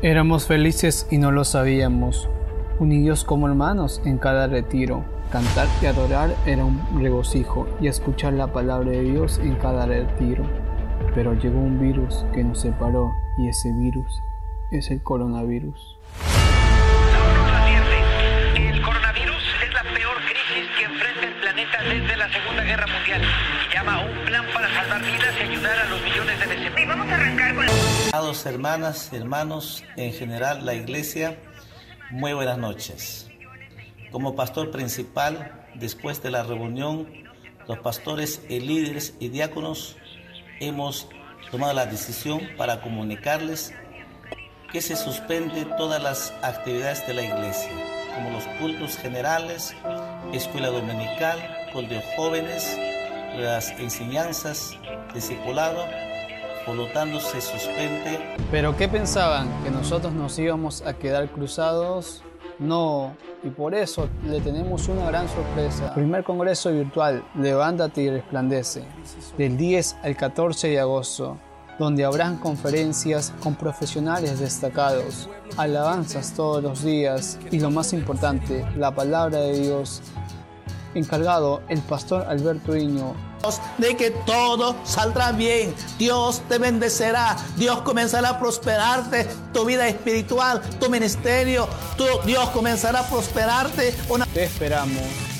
Éramos felices y no lo sabíamos, unidos como hermanos en cada retiro. Cantar y adorar era un regocijo y escuchar la palabra de Dios en cada retiro. Pero llegó un virus que nos separó y ese virus es el coronavirus. Mundial y llama a un plan para salvar vidas y ayudar a los millones de necesitados. Vamos a arrancar con Amados hermanas, hermanos, en general la iglesia, muy buenas noches. Como pastor principal, después de la reunión, los pastores y líderes y diáconos hemos tomado la decisión para comunicarles que se suspende todas las actividades de la iglesia, como los cultos generales, escuela dominical, con de jóvenes, las enseñanzas, discipulado, por lo tanto se suspende. ¿Pero qué pensaban? ¿Que nosotros nos íbamos a quedar cruzados? No, y por eso le tenemos una gran sorpresa. Primer Congreso Virtual, Levántate y Resplandece, del 10 al 14 de agosto, donde habrán conferencias con profesionales destacados, alabanzas todos los días y lo más importante, la palabra de Dios. Encargado el pastor Alberto Iño, de que todo saldrá bien. Dios te bendecerá. Dios comenzará a prosperarte tu vida espiritual, tu ministerio. Tu, Dios comenzará a prosperarte. Una... te esperamos.